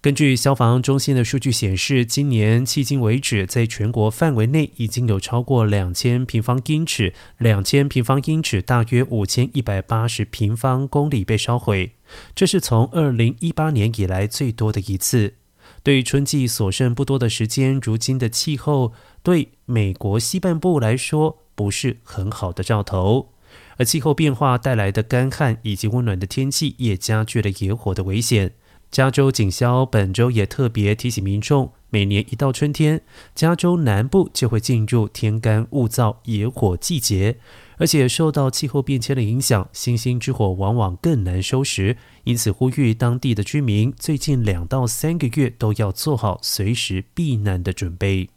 根据消防中心的数据显示，今年迄今为止，在全国范围内已经有超过两千平方英尺，两千平方英尺大约五千一百八十平方公里被烧毁，这是从二零一八年以来最多的一次。对春季所剩不多的时间，如今的气候对美国西半部来说不是很好的兆头，而气候变化带来的干旱以及温暖的天气，也加剧了野火的危险。加州警消本周也特别提醒民众，每年一到春天，加州南部就会进入天干物燥、野火季节，而且受到气候变迁的影响，星星之火往往更难收拾。因此，呼吁当地的居民，最近两到三个月都要做好随时避难的准备。